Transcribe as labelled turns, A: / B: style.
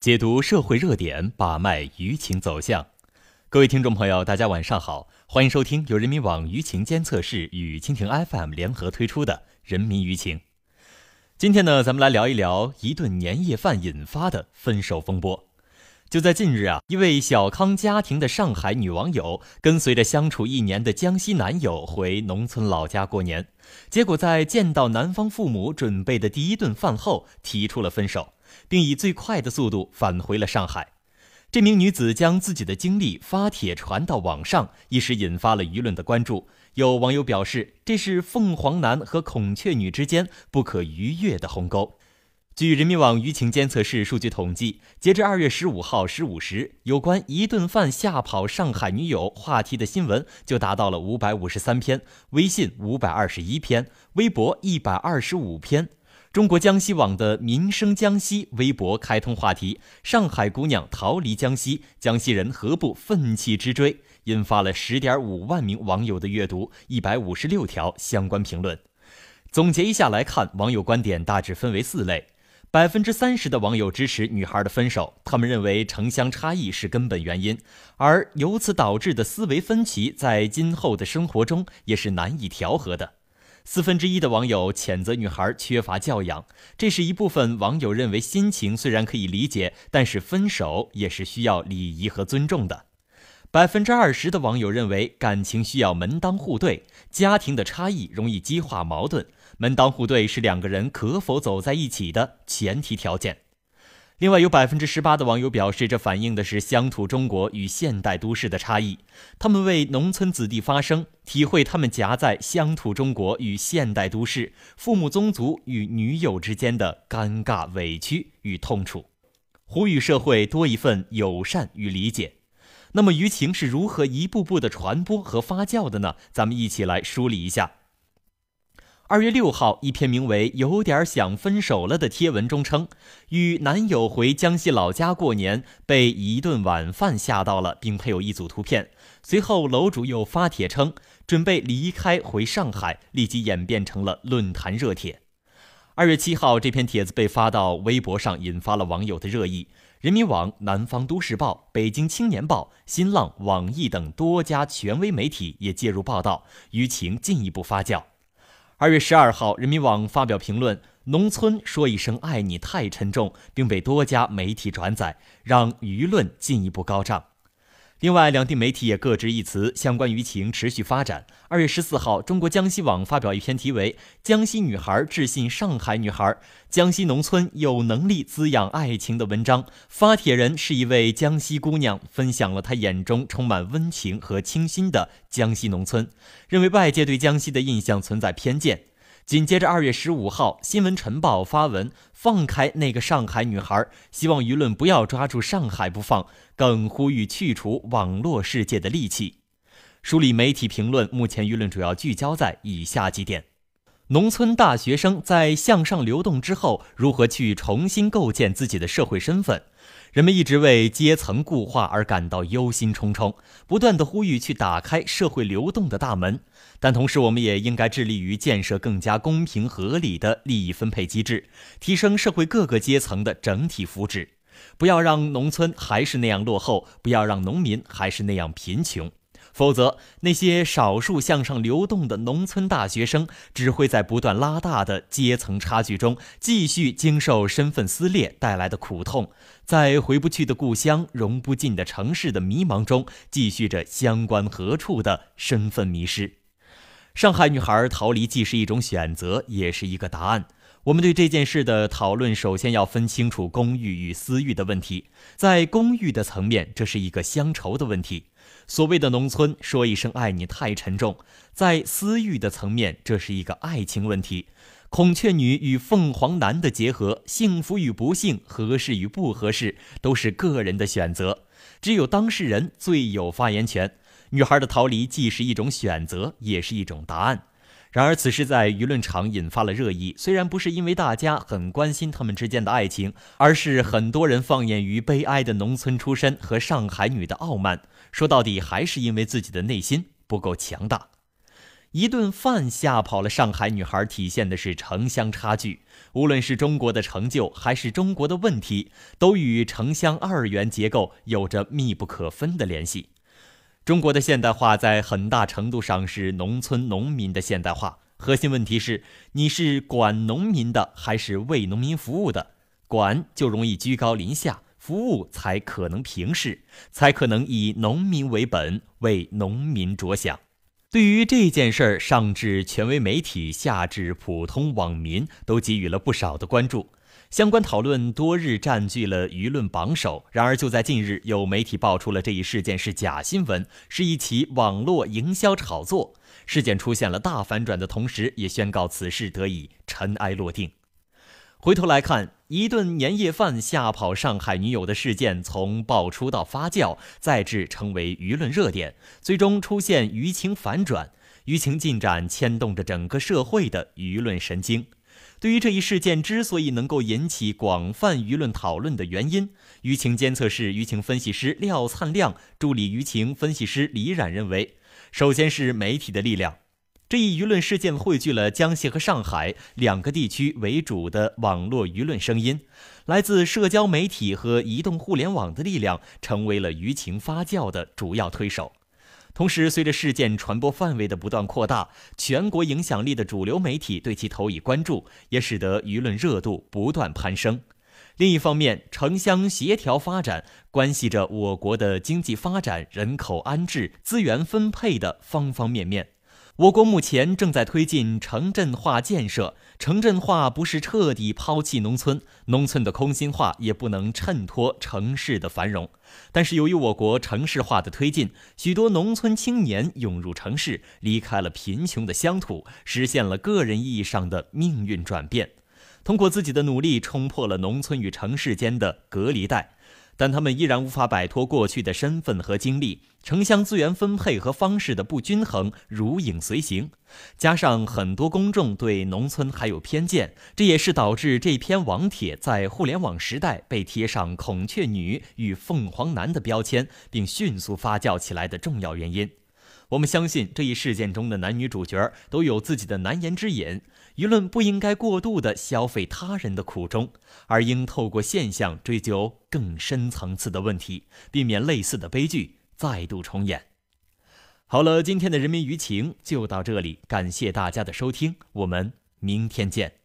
A: 解读社会热点，把脉舆情走向。各位听众朋友，大家晚上好，欢迎收听由人民网舆情监测室与蜻蜓 FM 联合推出的《人民舆情》。今天呢，咱们来聊一聊一顿年夜饭引发的分手风波。就在近日啊，一位小康家庭的上海女网友跟随着相处一年的江西男友回农村老家过年，结果在见到男方父母准备的第一顿饭后，提出了分手。并以最快的速度返回了上海。这名女子将自己的经历发帖传到网上，一时引发了舆论的关注。有网友表示，这是凤凰男和孔雀女之间不可逾越的鸿沟。据人民网舆情监测室数据统计，截至二月十五号十五时，有关一顿饭吓跑上海女友话题的新闻就达到了五百五十三篇，微信五百二十一篇，微博一百二十五篇。中国江西网的“民生江西”微博开通话题：“上海姑娘逃离江西，江西人何不奋起直追？”引发了十点五万名网友的阅读，一百五十六条相关评论。总结一下来看，网友观点大致分为四类：百分之三十的网友支持女孩的分手，他们认为城乡差异是根本原因，而由此导致的思维分歧，在今后的生活中也是难以调和的。四分之一的网友谴责女孩缺乏教养，这是一部分网友认为心情虽然可以理解，但是分手也是需要礼仪和尊重的。百分之二十的网友认为感情需要门当户对，家庭的差异容易激化矛盾，门当户对是两个人可否走在一起的前提条件。另外，有百分之十八的网友表示，这反映的是乡土中国与现代都市的差异。他们为农村子弟发声，体会他们夹在乡土中国与现代都市、父母宗族与女友之间的尴尬、委屈与痛楚，呼吁社会多一份友善与理解。那么，舆情是如何一步步的传播和发酵的呢？咱们一起来梳理一下。二月六号，一篇名为《有点想分手了》的贴文中称，与男友回江西老家过年，被一顿晚饭吓到了，并配有一组图片。随后，楼主又发帖称准备离开回上海，立即演变成了论坛热帖。二月七号，这篇帖子被发到微博上，引发了网友的热议。人民网、南方都市报、北京青年报、新浪、网易等多家权威媒体也介入报道，舆情进一步发酵。二月十二号，人民网发表评论：“农村说一声爱你太沉重”，并被多家媒体转载，让舆论进一步高涨。另外，两地媒体也各执一词，相关舆情持续发展。二月十四号，中国江西网发表一篇题为《江西女孩致信上海女孩：江西农村有能力滋养爱情》的文章。发帖人是一位江西姑娘，分享了她眼中充满温情和清新的江西农村，认为外界对江西的印象存在偏见。紧接着，二月十五号，《新闻晨报》发文放开那个上海女孩，希望舆论不要抓住上海不放，更呼吁去除网络世界的戾气。梳理媒体评论，目前舆论主要聚焦在以下几点：农村大学生在向上流动之后，如何去重新构建自己的社会身份？人们一直为阶层固化而感到忧心忡忡，不断的呼吁去打开社会流动的大门。但同时，我们也应该致力于建设更加公平合理的利益分配机制，提升社会各个阶层的整体福祉。不要让农村还是那样落后，不要让农民还是那样贫穷。否则，那些少数向上流动的农村大学生，只会在不断拉大的阶层差距中，继续经受身份撕裂带来的苦痛，在回不去的故乡、融不进的城市的迷茫中，继续着相关何处的身份迷失。上海女孩逃离既是一种选择，也是一个答案。我们对这件事的讨论，首先要分清楚公寓与私域的问题。在公寓的层面，这是一个乡愁的问题。所谓的农村说一声爱你太沉重，在私欲的层面，这是一个爱情问题。孔雀女与凤凰男的结合，幸福与不幸，合适与不合适，都是个人的选择，只有当事人最有发言权。女孩的逃离既是一种选择，也是一种答案。然而，此事在舆论场引发了热议。虽然不是因为大家很关心他们之间的爱情，而是很多人放眼于悲哀的农村出身和上海女的傲慢。说到底，还是因为自己的内心不够强大。一顿饭吓跑了上海女孩，体现的是城乡差距。无论是中国的成就，还是中国的问题，都与城乡二元结构有着密不可分的联系。中国的现代化在很大程度上是农村农民的现代化，核心问题是你是管农民的还是为农民服务的？管就容易居高临下，服务才可能平视，才可能以农民为本，为农民着想。对于这件事儿，上至权威媒体，下至普通网民，都给予了不少的关注。相关讨论多日占据了舆论榜首。然而，就在近日，有媒体爆出了这一事件是假新闻，是一起网络营销炒作。事件出现了大反转的同时，也宣告此事得以尘埃落定。回头来看，一顿年夜饭吓跑上海女友的事件，从爆出到发酵，再至成为舆论热点，最终出现舆情反转。舆情进展牵动着整个社会的舆论神经。对于这一事件之所以能够引起广泛舆论讨论的原因，舆情监测室舆情分析师廖灿亮、助理舆情分析师李冉认为，首先是媒体的力量。这一舆论事件汇聚了江西和上海两个地区为主的网络舆论声音，来自社交媒体和移动互联网的力量成为了舆情发酵的主要推手。同时，随着事件传播范围的不断扩大，全国影响力的主流媒体对其投以关注，也使得舆论热度不断攀升。另一方面，城乡协调发展关系着我国的经济发展、人口安置、资源分配的方方面面。我国目前正在推进城镇化建设，城镇化不是彻底抛弃农村，农村的空心化也不能衬托城市的繁荣。但是，由于我国城市化的推进，许多农村青年涌入城市，离开了贫穷的乡土，实现了个人意义上的命运转变，通过自己的努力冲破了农村与城市间的隔离带。但他们依然无法摆脱过去的身份和经历，城乡资源分配和方式的不均衡如影随形，加上很多公众对农村还有偏见，这也是导致这篇网帖在互联网时代被贴上“孔雀女”与“凤凰男”的标签，并迅速发酵起来的重要原因。我们相信这一事件中的男女主角都有自己的难言之隐，舆论不应该过度的消费他人的苦衷，而应透过现象追究更深层次的问题，避免类似的悲剧再度重演。好了，今天的人民舆情就到这里，感谢大家的收听，我们明天见。